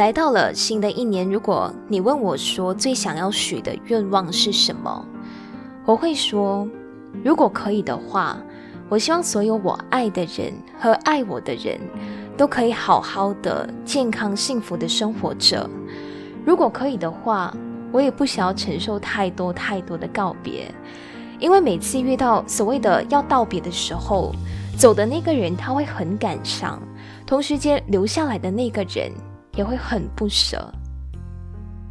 来到了新的一年，如果你问我说最想要许的愿望是什么，我会说，如果可以的话，我希望所有我爱的人和爱我的人都可以好好的、健康、幸福的生活着。如果可以的话，我也不想要承受太多太多的告别，因为每次遇到所谓的要道别的时候，走的那个人他会很感伤，同时间留下来的那个人。也会很不舍。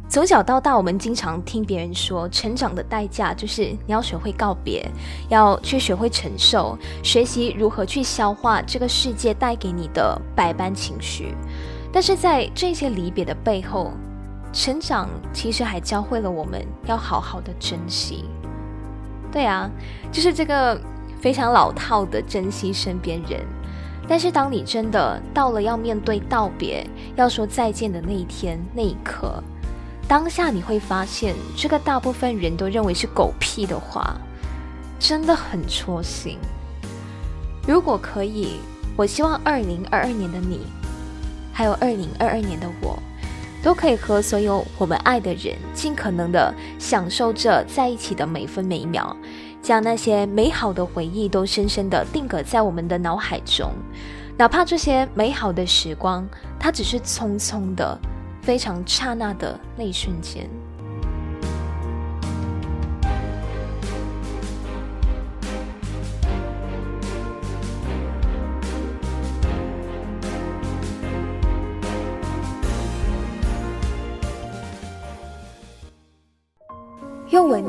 从小到大，我们经常听别人说，成长的代价就是你要学会告别，要去学会承受，学习如何去消化这个世界带给你的百般情绪。但是在这些离别的背后，成长其实还教会了我们要好好的珍惜。对啊，就是这个非常老套的珍惜身边人。但是，当你真的到了要面对道别、要说再见的那一天、那一刻，当下你会发现，这个大部分人都认为是狗屁的话，真的很戳心。如果可以，我希望二零二二年的你，还有二零二二年的我，都可以和所有我们爱的人，尽可能的享受着在一起的每分每秒。将那些美好的回忆都深深的定格在我们的脑海中，哪怕这些美好的时光，它只是匆匆的、非常刹那的那一瞬间。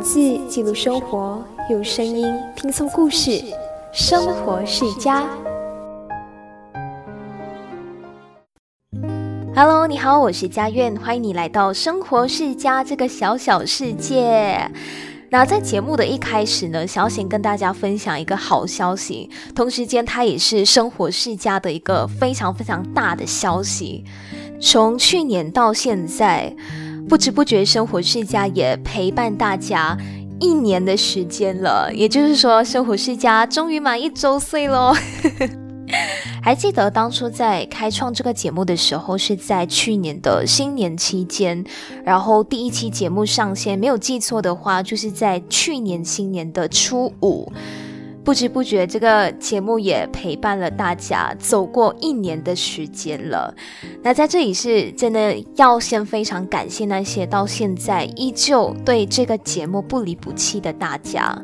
字记录生活。用声音拼凑故事，生活世家。Hello，你好，我是佳苑，欢迎你来到生活世家这个小小世界。那在节目的一开始呢，想要先跟大家分享一个好消息，同时间它也是生活世家的一个非常非常大的消息。从去年到现在，不知不觉生活世家也陪伴大家。一年的时间了，也就是说，生活世家终于满一周岁喽。还记得当初在开创这个节目的时候，是在去年的新年期间，然后第一期节目上线，没有记错的话，就是在去年新年的初五。不知不觉，这个节目也陪伴了大家走过一年的时间了。那在这里是真的要先非常感谢那些到现在依旧对这个节目不离不弃的大家。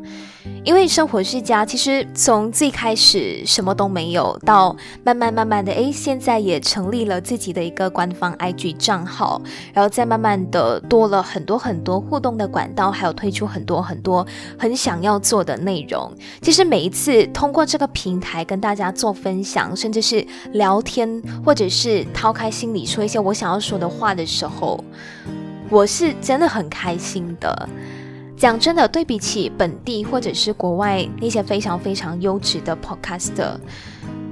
因为生活世家其实从最开始什么都没有，到慢慢慢慢的，诶，现在也成立了自己的一个官方 IG 账号，然后再慢慢的多了很多很多互动的管道，还有推出很多很多很想要做的内容。其实每一次通过这个平台跟大家做分享，甚至是聊天，或者是掏开心里说一些我想要说的话的时候，我是真的很开心的。讲真的，对比起本地或者是国外那些非常非常优质的 podcaster，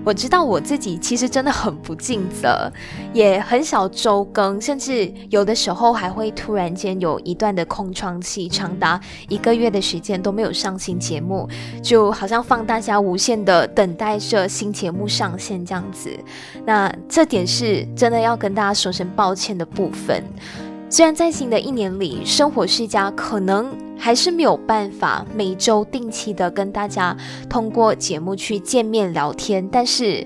我知道我自己其实真的很不尽责，也很少周更，甚至有的时候还会突然间有一段的空窗期，长达一个月的时间都没有上新节目，就好像放大家无限的等待着新节目上线这样子。那这点是真的要跟大家说声抱歉的部分。虽然在新的一年里，生活世家可能还是没有办法每周定期的跟大家通过节目去见面聊天，但是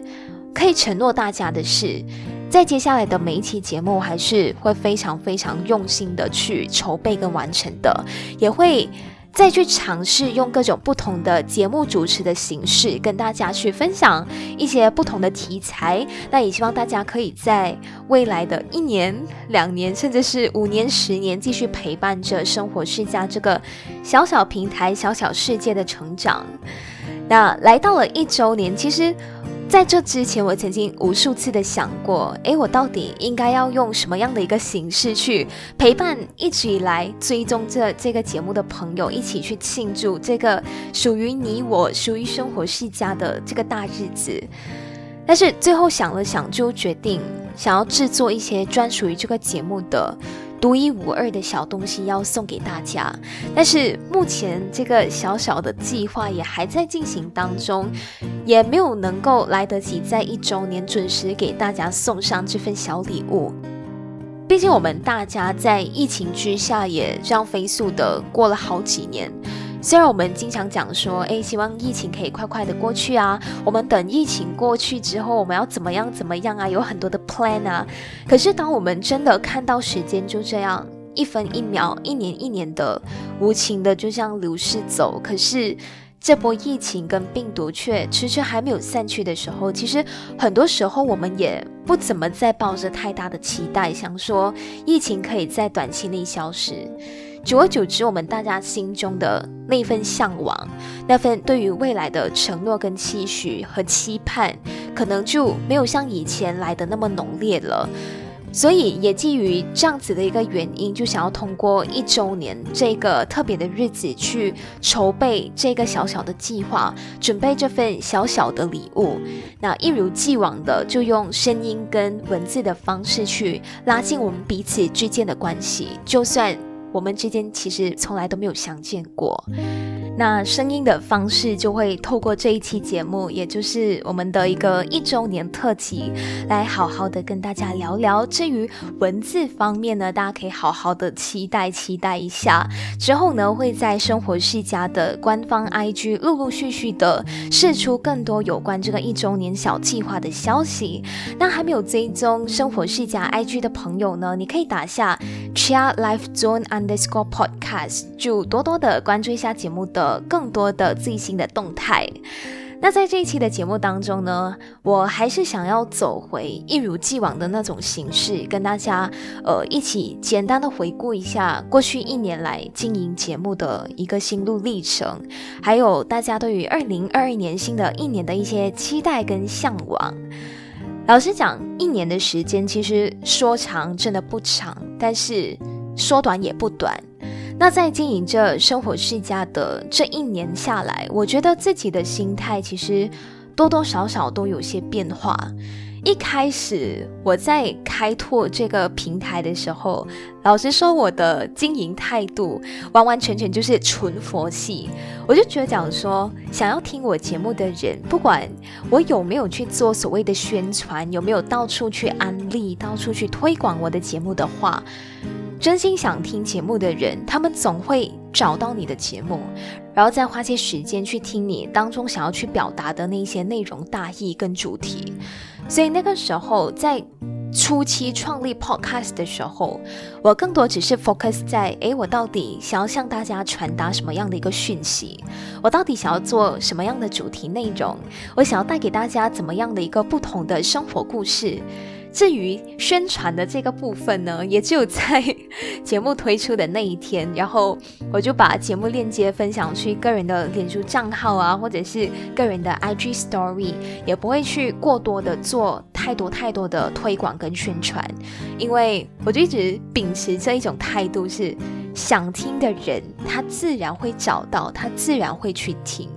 可以承诺大家的是，在接下来的每一期节目，还是会非常非常用心的去筹备跟完成的，也会。再去尝试用各种不同的节目主持的形式，跟大家去分享一些不同的题材。那也希望大家可以在未来的一年、两年，甚至是五年、十年，继续陪伴着生活世家这个小小平台、小小世界的成长。那来到了一周年，其实。在这之前，我曾经无数次的想过，诶，我到底应该要用什么样的一个形式去陪伴一直以来追踪这这个节目的朋友，一起去庆祝这个属于你我、属于生活世家的这个大日子。但是最后想了想，就决定想要制作一些专属于这个节目的。独一无二的小东西要送给大家，但是目前这个小小的计划也还在进行当中，也没有能够来得及在一周年准时给大家送上这份小礼物。毕竟我们大家在疫情之下也这样飞速的过了好几年。虽然我们经常讲说，诶，希望疫情可以快快的过去啊，我们等疫情过去之后，我们要怎么样怎么样啊，有很多的 plan 啊。可是当我们真的看到时间就这样一分一秒、一年一年的无情的就这样流逝走，可是这波疫情跟病毒却迟迟还没有散去的时候，其实很多时候我们也不怎么再抱着太大的期待，想说疫情可以在短期内消失。久而久之，我们大家心中的那份向往，那份对于未来的承诺跟期许和期盼，可能就没有像以前来的那么浓烈了。所以，也基于这样子的一个原因，就想要通过一周年这个特别的日子去筹备这个小小的计划，准备这份小小的礼物。那一如既往的，就用声音跟文字的方式去拉近我们彼此之间的关系，就算。我们之间其实从来都没有相见过。那声音的方式就会透过这一期节目，也就是我们的一个一周年特辑，来好好的跟大家聊聊。至于文字方面呢，大家可以好好的期待期待一下。之后呢，会在生活世家的官方 IG 陆陆续续的释出更多有关这个一周年小计划的消息。那还没有追踪生活世家 IG 的朋友呢，你可以打下 Chia Life Zone Underscore Podcast，就多多的关注一下节目的。更多的最新的动态。那在这一期的节目当中呢，我还是想要走回一如既往的那种形式，跟大家呃一起简单的回顾一下过去一年来经营节目的一个心路历程，还有大家对于二零二二年新的一年的一些期待跟向往。老实讲，一年的时间其实说长真的不长，但是说短也不短。那在经营着生活世家的这一年下来，我觉得自己的心态其实多多少少都有些变化。一开始我在开拓这个平台的时候，老实说，我的经营态度完完全全就是纯佛系。我就觉得讲说，想要听我节目的人，不管我有没有去做所谓的宣传，有没有到处去安利、到处去推广我的节目的话。真心想听节目的人，他们总会找到你的节目，然后再花些时间去听你当中想要去表达的那些内容大意跟主题。所以那个时候在初期创立 Podcast 的时候，我更多只是 focus 在：诶，我到底想要向大家传达什么样的一个讯息？我到底想要做什么样的主题内容？我想要带给大家怎么样的一个不同的生活故事？至于宣传的这个部分呢，也只有在节目推出的那一天，然后我就把节目链接分享去个人的脸书账号啊，或者是个人的 IG Story，也不会去过多的做太多太多的推广跟宣传，因为我就一直秉持这一种态度，是想听的人他自然会找到，他自然会去听，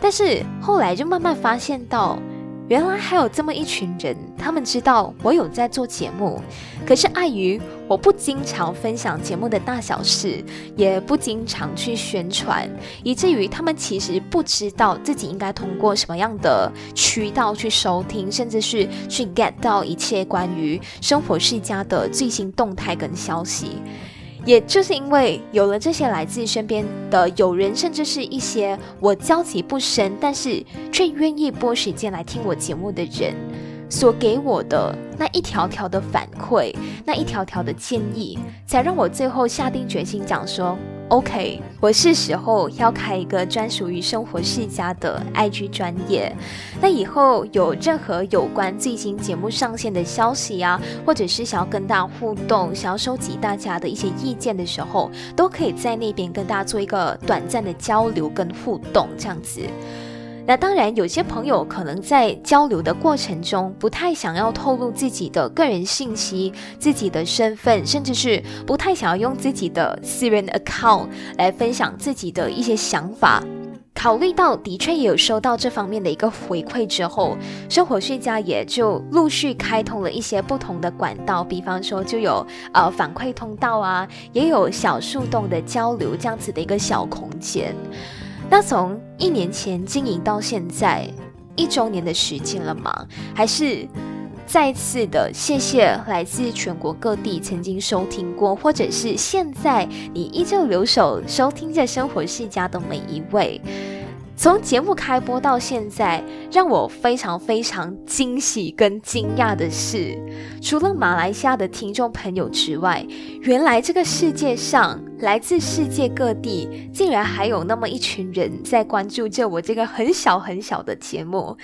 但是后来就慢慢发现到。原来还有这么一群人，他们知道我有在做节目，可是碍于我不经常分享节目的大小事，也不经常去宣传，以至于他们其实不知道自己应该通过什么样的渠道去收听，甚至是去 get 到一切关于生活世家的最新动态跟消息。也就是因为有了这些来自身边的友人，甚至是一些我交集不深，但是却愿意拨时间来听我节目的人，所给我的那一条条的反馈，那一条条的建议，才让我最后下定决心讲说。OK，我是时候要开一个专属于生活世家的 IG 专业。那以后有任何有关最新节目上线的消息啊，或者是想要跟大家互动、想要收集大家的一些意见的时候，都可以在那边跟大家做一个短暂的交流跟互动，这样子。那当然，有些朋友可能在交流的过程中不太想要透露自己的个人信息、自己的身份，甚至是不太想要用自己的私人 account 来分享自己的一些想法。考虑到的确也有收到这方面的一个回馈之后，生活学家也就陆续开通了一些不同的管道，比方说就有呃反馈通道啊，也有小树洞的交流这样子的一个小空间。那从一年前经营到现在一周年的时间了吗？还是再次的谢谢来自全国各地曾经收听过，或者是现在你依旧留守收听着《生活世家》的每一位。从节目开播到现在，让我非常非常惊喜跟惊讶的是，除了马来西亚的听众朋友之外，原来这个世界上来自世界各地，竟然还有那么一群人在关注着我这个很小很小的节目。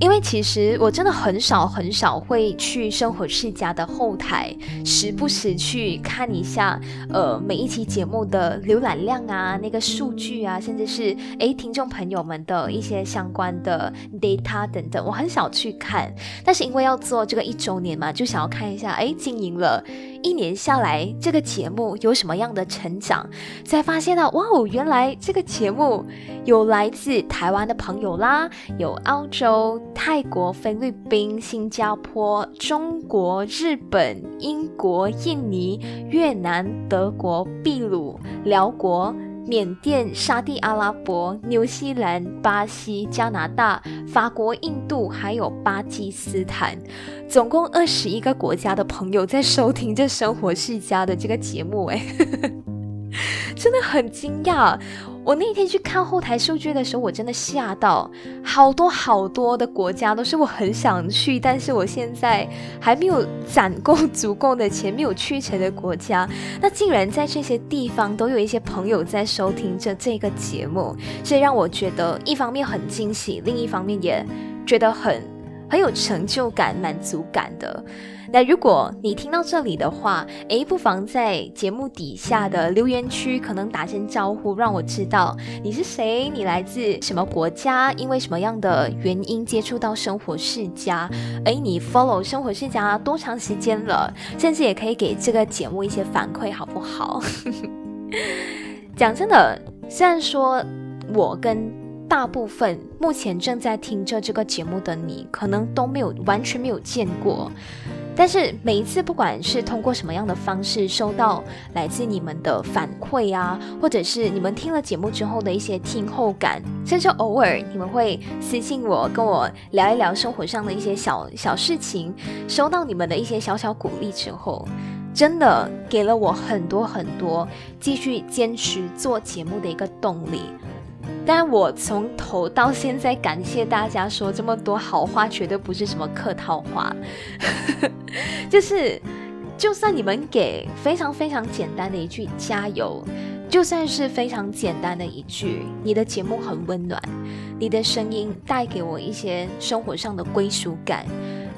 因为其实我真的很少很少会去生活世家的后台，时不时去看一下，呃，每一期节目的浏览量啊，那个数据啊，甚至是诶听众朋友们的一些相关的 data 等等，我很少去看。但是因为要做这个一周年嘛，就想要看一下，诶，经营了一年下来，这个节目有什么样的成长，才发现到，哇哦，原来这个节目有来自台湾的朋友啦，有澳洲。泰国、菲律宾、新加坡、中国、日本、英国、印尼、越南、德国、秘鲁、辽国、缅甸、沙地阿拉伯、纽西兰、巴西、加拿大、法国、印度，还有巴基斯坦，总共二十一个国家的朋友在收听这《生活世家》的这个节目，哎，真的很惊讶。我那天去看后台数据的时候，我真的吓到，好多好多的国家都是我很想去，但是我现在还没有攒够足够的钱，没有去成的国家。那竟然在这些地方都有一些朋友在收听着这个节目，所以让我觉得一方面很惊喜，另一方面也觉得很很有成就感、满足感的。那如果你听到这里的话，诶，不妨在节目底下的留言区可能打声招呼，让我知道你是谁，你来自什么国家，因为什么样的原因接触到生活世家，诶，你 follow 生活世家多长时间了？甚至也可以给这个节目一些反馈，好不好？讲真的，虽然说我跟大部分目前正在听着这个节目的你，可能都没有完全没有见过。但是每一次，不管是通过什么样的方式收到来自你们的反馈啊，或者是你们听了节目之后的一些听后感，甚至偶尔你们会私信我，跟我聊一聊生活上的一些小小事情，收到你们的一些小小鼓励之后，真的给了我很多很多继续坚持做节目的一个动力。但我从头到现在感谢大家说这么多好话，绝对不是什么客套话，就是就算你们给非常非常简单的一句加油，就算是非常简单的一句你的节目很温暖，你的声音带给我一些生活上的归属感，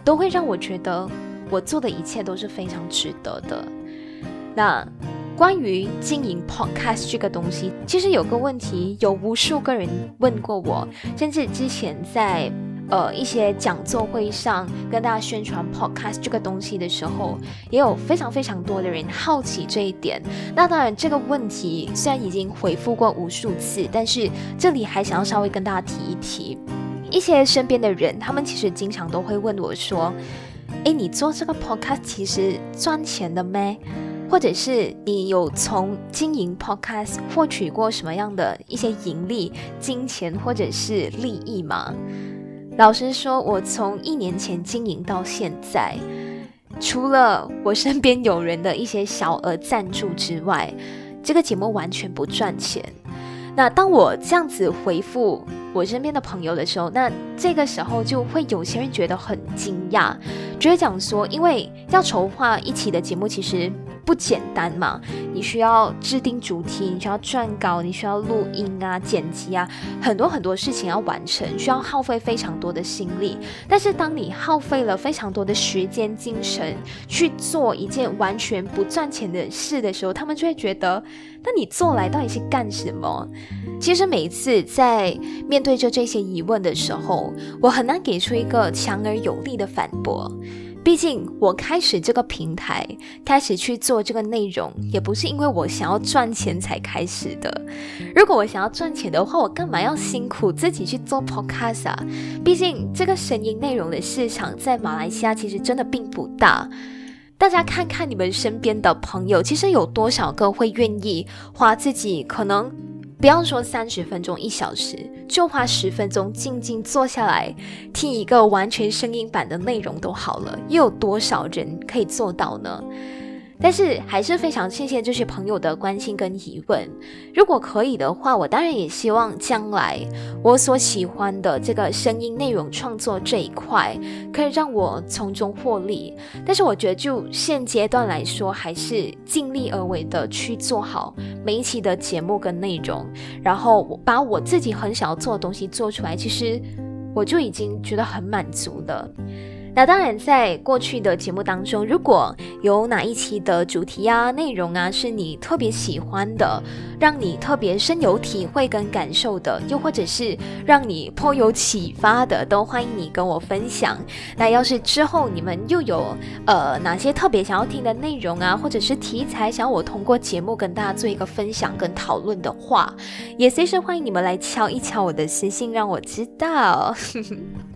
都会让我觉得我做的一切都是非常值得的。那。关于经营 podcast 这个东西，其实有个问题，有无数个人问过我，甚至之前在呃一些讲座会上跟大家宣传 podcast 这个东西的时候，也有非常非常多的人好奇这一点。那当然，这个问题虽然已经回复过无数次，但是这里还想要稍微跟大家提一提，一些身边的人，他们其实经常都会问我说：“诶，你做这个 podcast 其实赚钱的咩？”或者是你有从经营 podcast 获取过什么样的一些盈利、金钱或者是利益吗？老实说，我从一年前经营到现在，除了我身边有人的一些小额赞助之外，这个节目完全不赚钱。那当我这样子回复我身边的朋友的时候，那这个时候就会有些人觉得很惊讶，觉得讲说，因为要筹划一期的节目，其实。不简单嘛？你需要制定主题，你需要撰稿，你需要录音啊、剪辑啊，很多很多事情要完成，需要耗费非常多的心力。但是，当你耗费了非常多的时间、精神去做一件完全不赚钱的事的时候，他们就会觉得，那你做来到底是干什么？其实，每一次在面对着这些疑问的时候，我很难给出一个强而有力的反驳。毕竟，我开始这个平台，开始去做这个内容，也不是因为我想要赚钱才开始的。如果我想要赚钱的话，我干嘛要辛苦自己去做 podcast 啊？毕竟，这个声音内容的市场在马来西亚其实真的并不大。大家看看你们身边的朋友，其实有多少个会愿意花自己可能不要说三十分钟、一小时，就花十分钟静静坐下来听一个完全声音版的内容都好了。又有多少人可以做到呢？但是还是非常谢谢这些朋友的关心跟疑问。如果可以的话，我当然也希望将来我所喜欢的这个声音内容创作这一块，可以让我从中获利。但是我觉得就现阶段来说，还是尽力而为的去做好每一期的节目跟内容，然后把我自己很想要做的东西做出来，其实我就已经觉得很满足了。那当然，在过去的节目当中，如果有哪一期的主题啊、内容啊是你特别喜欢的，让你特别深有体会跟感受的，又或者是让你颇有启发的，都欢迎你跟我分享。那要是之后你们又有呃哪些特别想要听的内容啊，或者是题材，想要我通过节目跟大家做一个分享跟讨论的话，也随时欢迎你们来敲一敲我的私信，让我知道。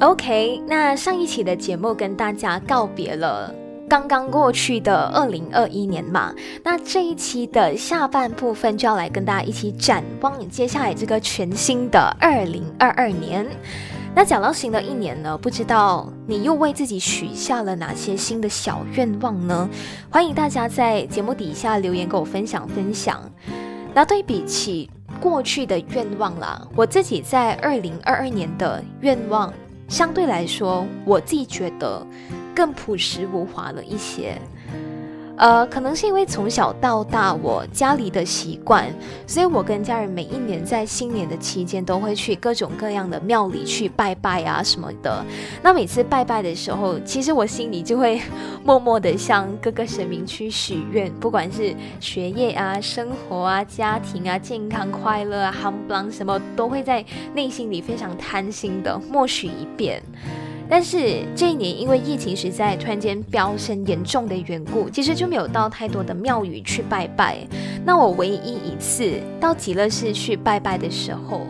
OK，那上一期的节目跟大家告别了刚刚过去的二零二一年嘛，那这一期的下半部分就要来跟大家一起展望接下来这个全新的二零二二年。那讲到新的一年呢，不知道你又为自己许下了哪些新的小愿望呢？欢迎大家在节目底下留言跟我分享分享。那对比起过去的愿望啦，我自己在二零二二年的愿望。相对来说，我自己觉得更朴实无华了一些。呃，可能是因为从小到大我家里的习惯，所以我跟家人每一年在新年的期间都会去各种各样的庙里去拜拜啊什么的。那每次拜拜的时候，其实我心里就会 默默的向各个神明去许愿，不管是学业啊、生活啊、家庭啊、健康快乐啊、夯不什么，都会在内心里非常贪心的默许一遍。但是这一年因为疫情实在突然间飙升严重的缘故，其实就没有到太多的庙宇去拜拜。那我唯一一次到极乐寺去拜拜的时候，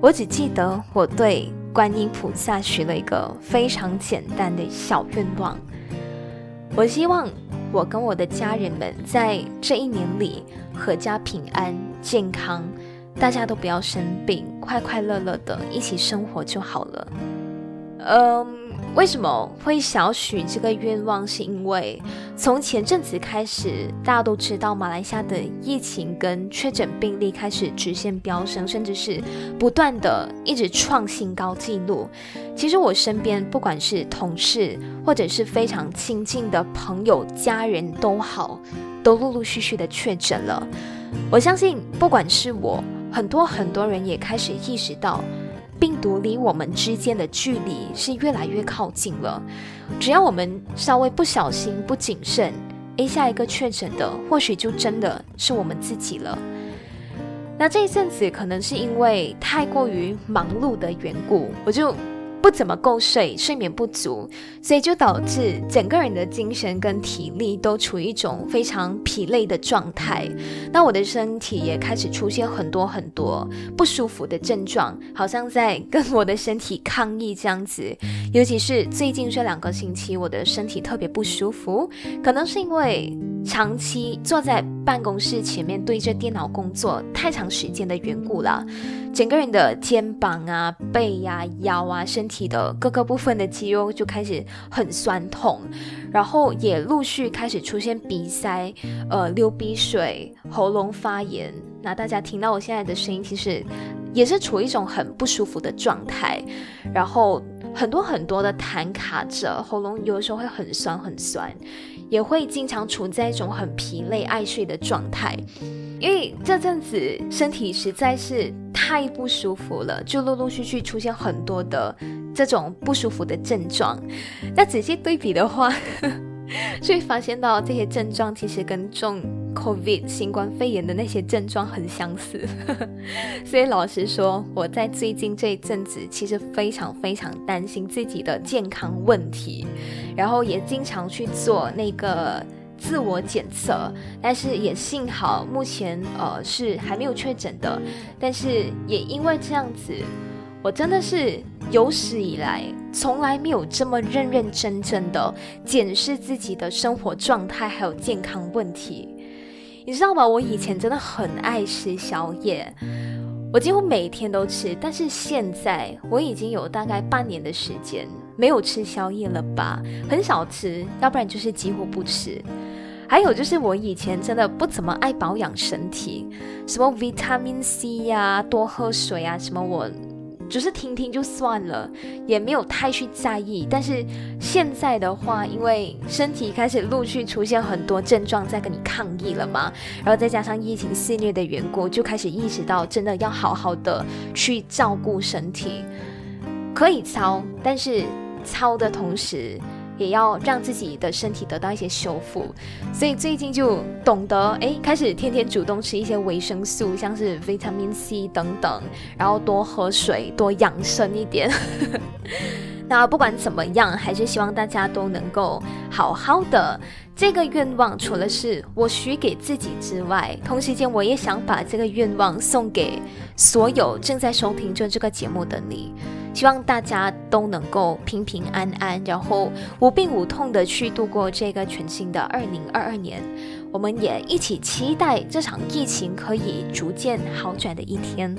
我只记得我对观音菩萨许了一个非常简单的小愿望。我希望我跟我的家人们在这一年里阖家平安健康，大家都不要生病，快快乐乐的一起生活就好了。嗯。为什么会想要许这个愿望？是因为从前阵子开始，大家都知道马来西亚的疫情跟确诊病例开始直线飙升，甚至是不断的一直创新高纪录。其实我身边不管是同事或者是非常亲近的朋友、家人都好，都陆陆续续的确诊了。我相信，不管是我，很多很多人也开始意识到。病毒离我们之间的距离是越来越靠近了。只要我们稍微不小心、不谨慎，，A，下一个确诊的或许就真的是我们自己了。那这一阵子可能是因为太过于忙碌的缘故，我就。不怎么够睡，睡眠不足，所以就导致整个人的精神跟体力都处于一种非常疲累的状态。那我的身体也开始出现很多很多不舒服的症状，好像在跟我的身体抗议这样子。尤其是最近这两个星期，我的身体特别不舒服，可能是因为长期坐在办公室前面对着电脑工作太长时间的缘故了。整个人的肩膀啊、背呀、腰啊、身体的各个部分的肌肉就开始很酸痛，然后也陆续开始出现鼻塞、呃流鼻水、喉咙发炎。那大家听到我现在的声音，其实也是处于一种很不舒服的状态，然后很多很多的痰卡着，喉咙有时候会很酸很酸，也会经常处在一种很疲累、爱睡的状态。因为这阵子身体实在是太不舒服了，就陆陆续续出现很多的这种不舒服的症状。那仔细对比的话，就会发现到这些症状其实跟中 COVID 新冠肺炎的那些症状很相似。所以老实说，我在最近这一阵子其实非常非常担心自己的健康问题，然后也经常去做那个。自我检测，但是也幸好目前呃是还没有确诊的。但是也因为这样子，我真的是有史以来从来没有这么认认真真的检视自己的生活状态还有健康问题。你知道吗？我以前真的很爱吃宵夜。我几乎每天都吃，但是现在我已经有大概半年的时间没有吃宵夜了吧，很少吃，要不然就是几乎不吃。还有就是我以前真的不怎么爱保养身体，什么 vitamin C 呀，多喝水啊，什么我。只是听听就算了，也没有太去在意。但是现在的话，因为身体开始陆续出现很多症状在跟你抗议了嘛，然后再加上疫情肆虐的缘故，就开始意识到真的要好好的去照顾身体。可以操，但是操的同时。也要让自己的身体得到一些修复，所以最近就懂得哎，开始天天主动吃一些维生素，像是维生素 C 等等，然后多喝水，多养生一点。那不管怎么样，还是希望大家都能够好好的。这个愿望除了是我许给自己之外，同时间我也想把这个愿望送给所有正在收听着这个节目的你。希望大家都能够平平安安，然后无病无痛的去度过这个全新的二零二二年。我们也一起期待这场疫情可以逐渐好转的一天。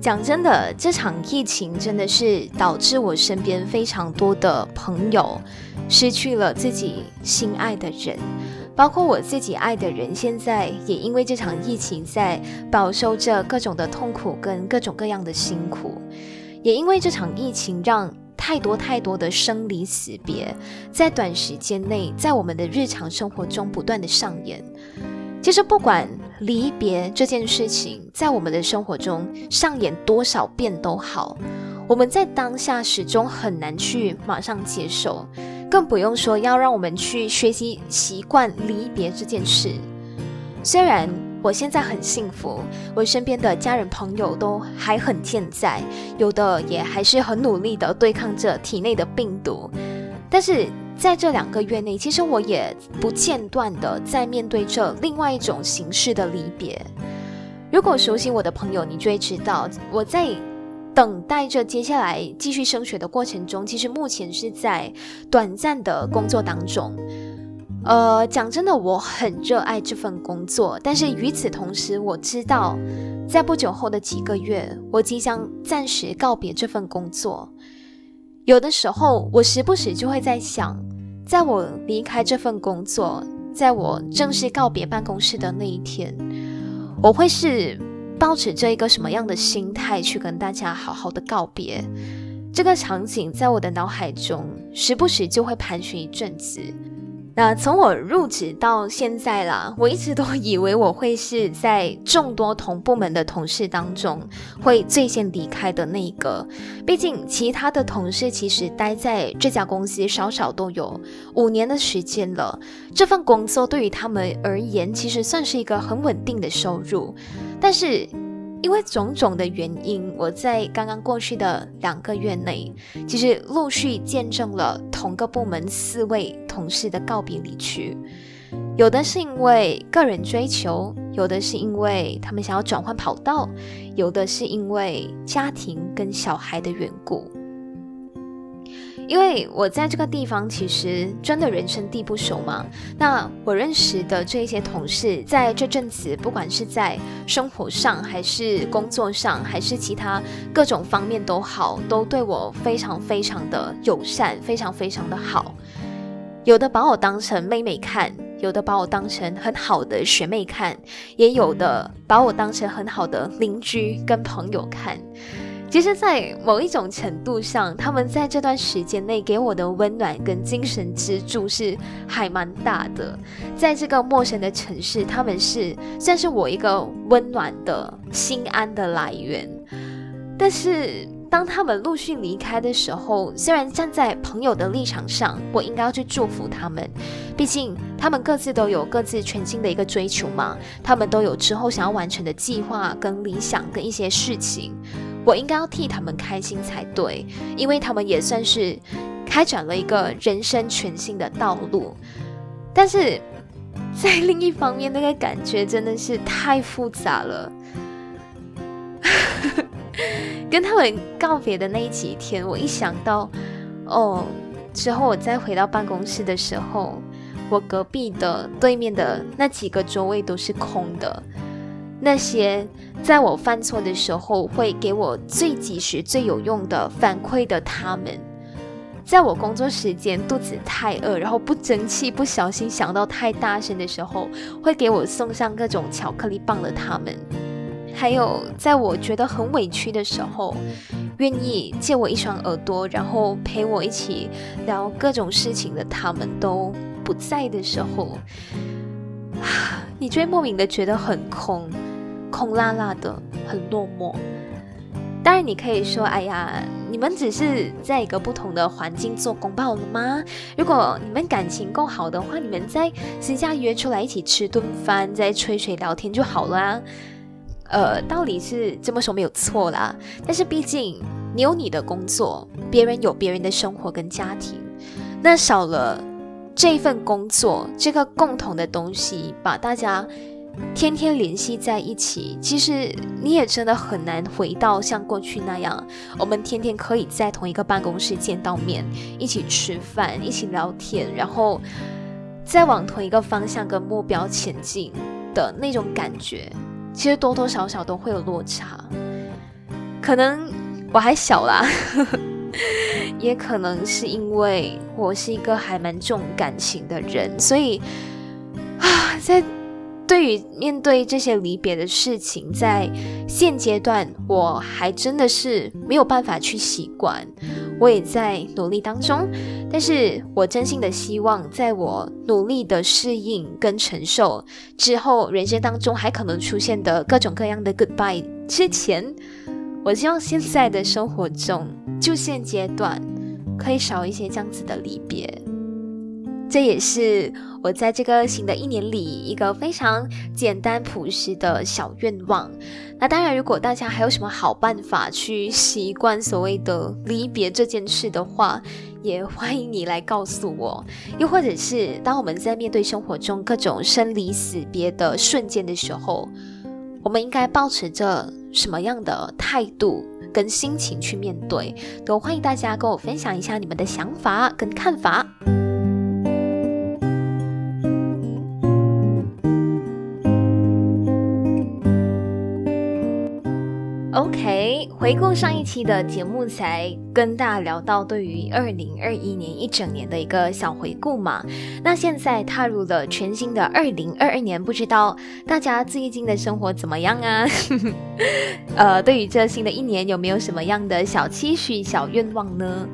讲真的，这场疫情真的是导致我身边非常多的朋友失去了自己心爱的人，包括我自己爱的人，现在也因为这场疫情在饱受着各种的痛苦跟各种各样的辛苦，也因为这场疫情让太多太多的生离死别在短时间内在我们的日常生活中不断的上演。其实不管。离别这件事情，在我们的生活中上演多少遍都好，我们在当下始终很难去马上接受，更不用说要让我们去学习习惯离别这件事。虽然我现在很幸福，我身边的家人朋友都还很健在，有的也还是很努力的对抗着体内的病毒，但是。在这两个月内，其实我也不间断的在面对着另外一种形式的离别。如果熟悉我的朋友，你就会知道，我在等待着接下来继续升学的过程中，其实目前是在短暂的工作当中。呃，讲真的，我很热爱这份工作，但是与此同时，我知道在不久后的几个月，我即将暂时告别这份工作。有的时候，我时不时就会在想。在我离开这份工作，在我正式告别办公室的那一天，我会是抱持着一个什么样的心态去跟大家好好的告别？这个场景在我的脑海中时不时就会盘旋一阵子。那从我入职到现在啦，我一直都以为我会是在众多同部门的同事当中会最先离开的那一个。毕竟其他的同事其实待在这家公司少少都有五年的时间了，这份工作对于他们而言其实算是一个很稳定的收入，但是。因为种种的原因，我在刚刚过去的两个月内，其实陆续见证了同个部门四位同事的告别离去。有的是因为个人追求，有的是因为他们想要转换跑道，有的是因为家庭跟小孩的缘故。因为我在这个地方其实真的人生地不熟嘛，那我认识的这一些同事，在这阵子，不管是在生活上，还是工作上，还是其他各种方面都好，都对我非常非常的友善，非常非常的好。有的把我当成妹妹看，有的把我当成很好的学妹看，也有的把我当成很好的邻居跟朋友看。其实，在某一种程度上，他们在这段时间内给我的温暖跟精神支柱是还蛮大的。在这个陌生的城市，他们是算是我一个温暖的心安的来源。但是，当他们陆续离开的时候，虽然站在朋友的立场上，我应该要去祝福他们，毕竟他们各自都有各自全新的一个追求嘛，他们都有之后想要完成的计划跟理想跟一些事情，我应该要替他们开心才对，因为他们也算是开展了一个人生全新的道路。但是在另一方面，那个感觉真的是太复杂了。跟他们告别的那几天，我一想到，哦，之后我再回到办公室的时候，我隔壁的对面的那几个座位都是空的。那些在我犯错的时候会给我最及时、最有用的反馈的他们，在我工作时间肚子太饿，然后不争气、不小心想到太大声的时候，会给我送上各种巧克力棒的他们。还有，在我觉得很委屈的时候，愿意借我一双耳朵，然后陪我一起聊各种事情的他们都不在的时候，你就会莫名的觉得很空，空落落的，很落寞。当然，你可以说：“哎呀，你们只是在一个不同的环境做公报了吗？如果你们感情够好的话，你们在私下约出来一起吃顿饭，再吹水聊天就好了。”呃，道理是这么说没有错啦，但是毕竟你有你的工作，别人有别人的生活跟家庭，那少了这份工作，这个共同的东西，把大家天天联系在一起，其实你也真的很难回到像过去那样，我们天天可以在同一个办公室见到面，一起吃饭，一起聊天，然后再往同一个方向跟目标前进的那种感觉。其实多多少少都会有落差，可能我还小啦，也可能是因为我是一个还蛮重感情的人，所以啊，在对于面对这些离别的事情，在现阶段我还真的是没有办法去习惯。我也在努力当中，但是我真心的希望，在我努力的适应跟承受之后，人生当中还可能出现的各种各样的 goodbye 之前，我希望现在的生活中，就现阶段，可以少一些这样子的离别。这也是我在这个新的一年里一个非常简单朴实的小愿望。那当然，如果大家还有什么好办法去习惯所谓的离别这件事的话，也欢迎你来告诉我。又或者是当我们在面对生活中各种生离死别的瞬间的时候，我们应该保持着什么样的态度跟心情去面对？都欢迎大家跟我分享一下你们的想法跟看法。回顾上一期的节目，才跟大家聊到对于二零二一年一整年的一个小回顾嘛。那现在踏入了全新的二零二二年，不知道大家最近的生活怎么样啊？呃，对于这新的一年，有没有什么样的小期许、小愿望呢？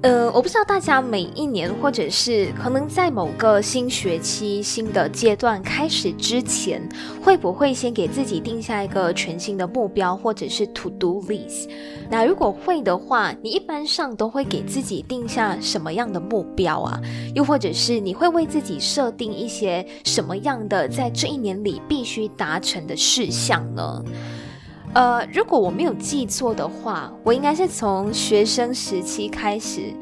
呃，我不知道大家每一年，或者是可能在某个新学期、新的阶段开始之前，会不会先给自己定下一个全新的目标，或者是 to do list？那如果会的话，你一般上都会给自己定下什么样的目标啊？又或者是你会为自己设定一些什么样的在这一年里必须达成的事项呢？呃，如果我没有记错的话，我应该是从学生时期开始。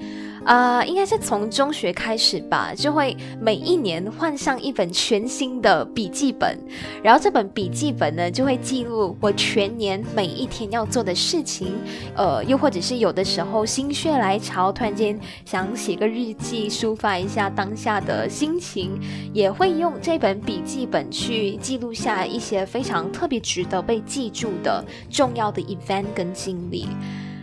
啊，应该是从中学开始吧，就会每一年换上一本全新的笔记本，然后这本笔记本呢就会记录我全年每一天要做的事情，呃，又或者是有的时候心血来潮，突然间想写个日记，抒发一下当下的心情，也会用这本笔记本去记录下一些非常特别值得被记住的重要的 event 跟经历。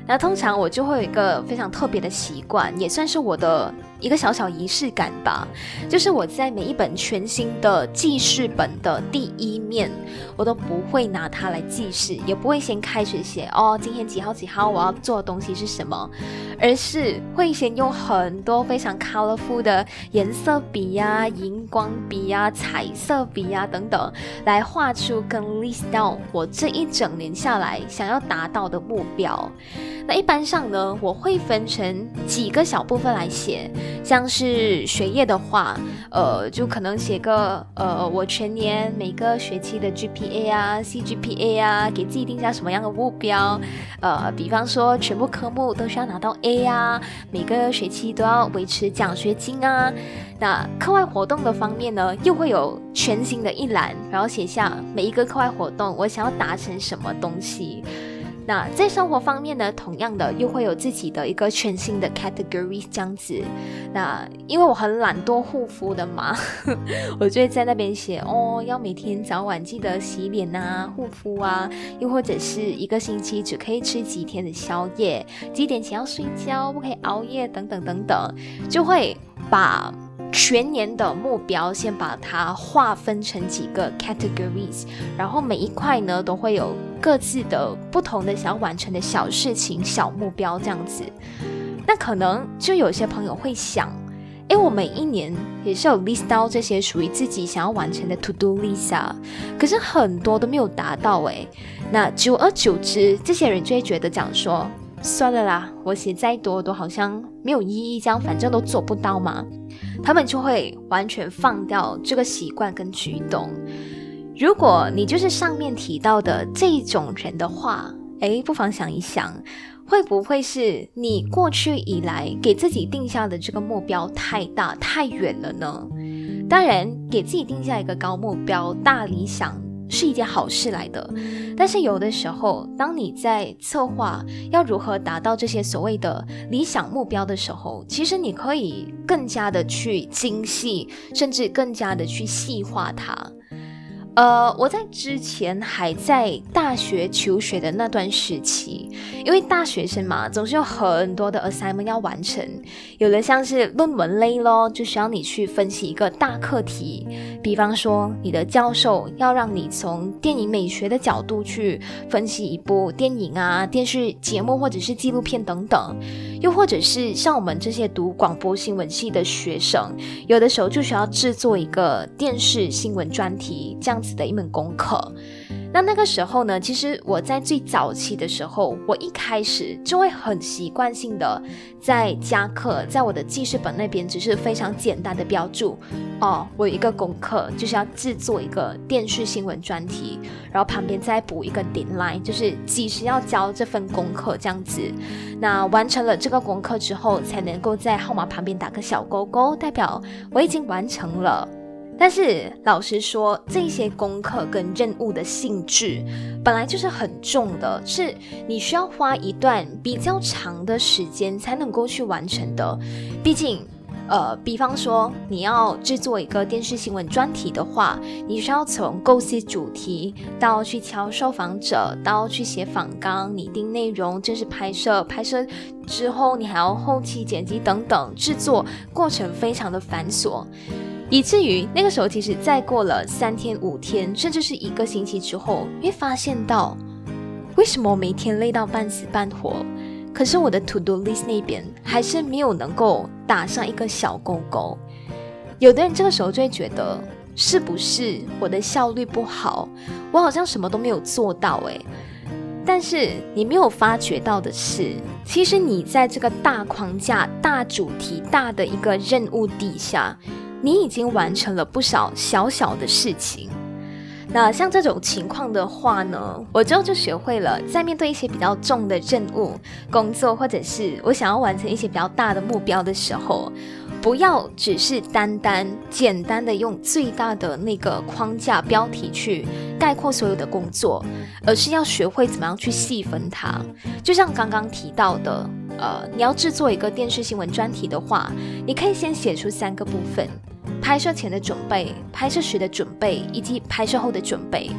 那通常我就会有一个非常特别的习惯，也算是我的一个小小仪式感吧，就是我在每一本全新的记事本的第一面，我都不会拿它来记事，也不会先开始写哦，今天几号几号我要做的东西是什么，而是会先用很多非常 colorful 的颜色笔呀、荧光笔呀、彩色笔呀等等，来画出跟 list down 我这一整年下来想要达到的目标。那一般上呢，我会分成几个小部分来写，像是学业的话，呃，就可能写个呃，我全年每个学期的 GPA 啊、CGPA 啊，给自己定下什么样的目标，呃，比方说全部科目都需要拿到 A 啊，每个学期都要维持奖学金啊。那课外活动的方面呢，又会有全新的一栏，然后写下每一个课外活动我想要达成什么东西。那在生活方面呢，同样的又会有自己的一个全新的 category 这样子。那因为我很懒惰护肤的嘛，我就会在那边写哦，要每天早晚记得洗脸啊、护肤啊，又或者是一个星期只可以吃几天的宵夜，几点前要睡觉，不可以熬夜等等等等，就会把。全年的目标，先把它划分成几个 categories，然后每一块呢都会有各自的不同的想要完成的小事情、小目标这样子。那可能就有些朋友会想，诶，我每一年也是有 list 到这些属于自己想要完成的 to do list，可是很多都没有达到诶。那久而久之，这些人就会觉得讲说，算了啦，我写再多都好像没有意义，这样反正都做不到嘛。他们就会完全放掉这个习惯跟举动。如果你就是上面提到的这种人的话，诶，不妨想一想，会不会是你过去以来给自己定下的这个目标太大太远了呢？当然，给自己定下一个高目标、大理想。是一件好事来的，但是有的时候，当你在策划要如何达到这些所谓的理想目标的时候，其实你可以更加的去精细，甚至更加的去细化它。呃，我在之前还在大学求学的那段时期，因为大学生嘛，总是有很多的 assignment 要完成，有的像是论文类咯，就需要你去分析一个大课题，比方说你的教授要让你从电影美学的角度去分析一部电影啊、电视节目或者是纪录片等等，又或者是像我们这些读广播新闻系的学生，有的时候就需要制作一个电视新闻专题，这样。的一门功课。那那个时候呢，其实我在最早期的时候，我一开始就会很习惯性的在加课，在我的记事本那边只是非常简单的标注哦，我有一个功课就是要制作一个电视新闻专题，然后旁边再补一个 deadline，就是几时要交这份功课这样子。那完成了这个功课之后，才能够在号码旁边打个小勾勾，代表我已经完成了。但是老实说，这些功课跟任务的性质本来就是很重的，是你需要花一段比较长的时间才能够去完成的。毕竟，呃，比方说你要制作一个电视新闻专题的话，你需要从构思主题到去敲受访者，到去写访纲、拟定内容、正式拍摄、拍摄之后你还要后期剪辑等等，制作过程非常的繁琐。以至于那个时候，其实再过了三天、五天，甚至是一个星期之后，会发现到，为什么我每天累到半死半活，可是我的 to do list 那边还是没有能够打上一个小勾勾。有的人这个时候就会觉得，是不是我的效率不好？我好像什么都没有做到诶。但是你没有发觉到的是，其实你在这个大框架、大主题、大的一个任务底下。你已经完成了不少小小的事情，那像这种情况的话呢，我之后就学会了，在面对一些比较重的任务、工作，或者是我想要完成一些比较大的目标的时候，不要只是单单简单的用最大的那个框架标题去概括所有的工作，而是要学会怎么样去细分它。就像刚刚提到的，呃，你要制作一个电视新闻专题的话，你可以先写出三个部分。拍摄前的准备、拍摄时的准备以及拍摄后的准备。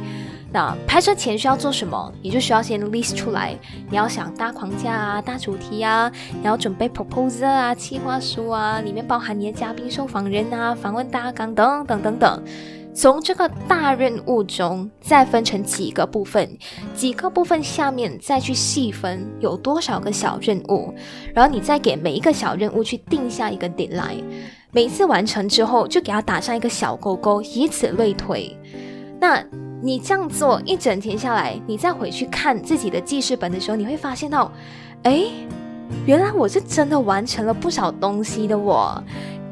那拍摄前需要做什么？你就需要先 list 出来。你要想大框架啊、大主题啊，你要准备 proposal 啊、企划书啊，里面包含你的嘉宾、受访人啊、访问大纲等等等等。从这个大任务中再分成几个部分，几个部分下面再去细分有多少个小任务，然后你再给每一个小任务去定下一个 deadline。每次完成之后，就给它打上一个小勾勾，以此类推。那你这样做一整天下来，你再回去看自己的记事本的时候，你会发现到，哎，原来我是真的完成了不少东西的。我，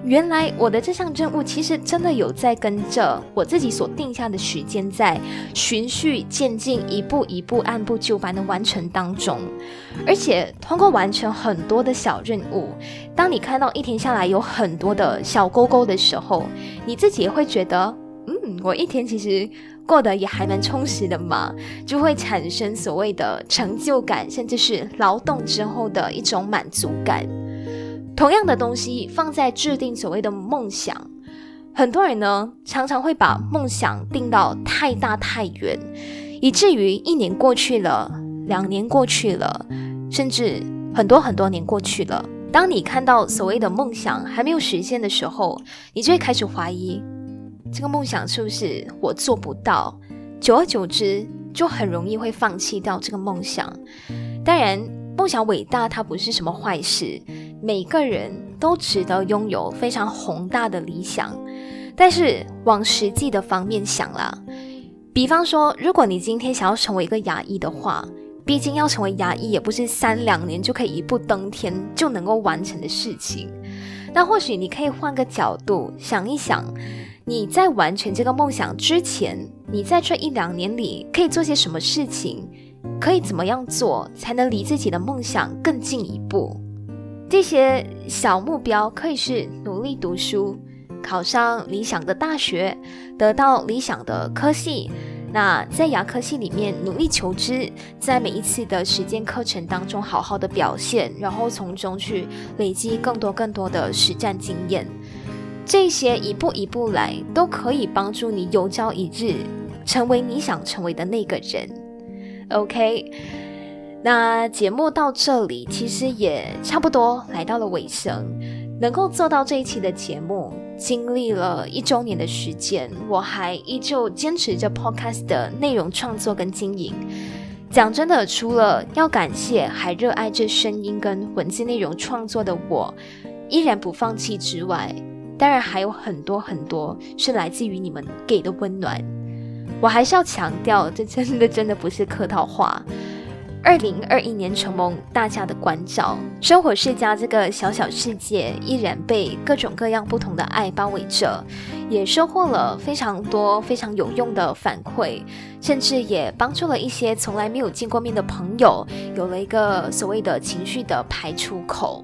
原来我的这项任务其实真的有在跟着我自己所定下的时间，在循序渐进，一步一步按部就班的完成当中。而且通过完成很多的小任务，当你看到一天下来有很多的小勾勾的时候，你自己也会觉得，嗯，我一天其实。过得也还蛮充实的嘛，就会产生所谓的成就感，甚至是劳动之后的一种满足感。同样的东西放在制定所谓的梦想，很多人呢常常会把梦想定到太大太远，以至于一年过去了，两年过去了，甚至很多很多年过去了。当你看到所谓的梦想还没有实现的时候，你就会开始怀疑。这个梦想是不是我做不到？久而久之，就很容易会放弃掉这个梦想。当然，梦想伟大，它不是什么坏事，每个人都值得拥有非常宏大的理想。但是，往实际的方面想啦，比方说，如果你今天想要成为一个牙医的话，毕竟要成为牙医也不是三两年就可以一步登天就能够完成的事情。那或许你可以换个角度想一想。你在完成这个梦想之前，你在这一两年里可以做些什么事情？可以怎么样做才能离自己的梦想更进一步？这些小目标可以是努力读书，考上理想的大学，得到理想的科系。那在牙科系里面努力求知，在每一次的实践课程当中好好的表现，然后从中去累积更多更多的实战经验。这些一步一步来，都可以帮助你有朝一日成为你想成为的那个人。OK，那节目到这里其实也差不多来到了尾声。能够做到这一期的节目，经历了一周年的时间，我还依旧坚持着 Podcast 的内容创作跟经营。讲真的，除了要感谢还热爱这声音跟文字内容创作的我，依然不放弃之外。当然还有很多很多是来自于你们给的温暖，我还是要强调，这真的真的不是客套话。二零二一年承蒙大家的关照，生活世家这个小小世界依然被各种各样不同的爱包围着，也收获了非常多非常有用的反馈，甚至也帮助了一些从来没有见过面的朋友，有了一个所谓的情绪的排出口。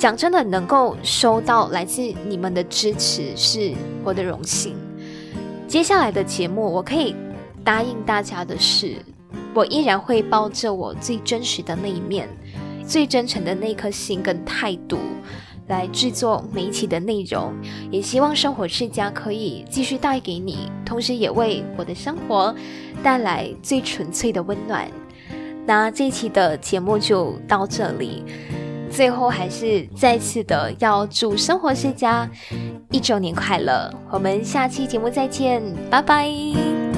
讲真的，能够收到来自你们的支持是我的荣幸。接下来的节目，我可以答应大家的是，我依然会抱着我最真实的那一面、最真诚的那颗心跟态度来制作每一期的内容。也希望生活世家可以继续带给你，同时也为我的生活带来最纯粹的温暖。那这一期的节目就到这里。最后还是再次的要祝生活世家一周年快乐！我们下期节目再见，拜拜。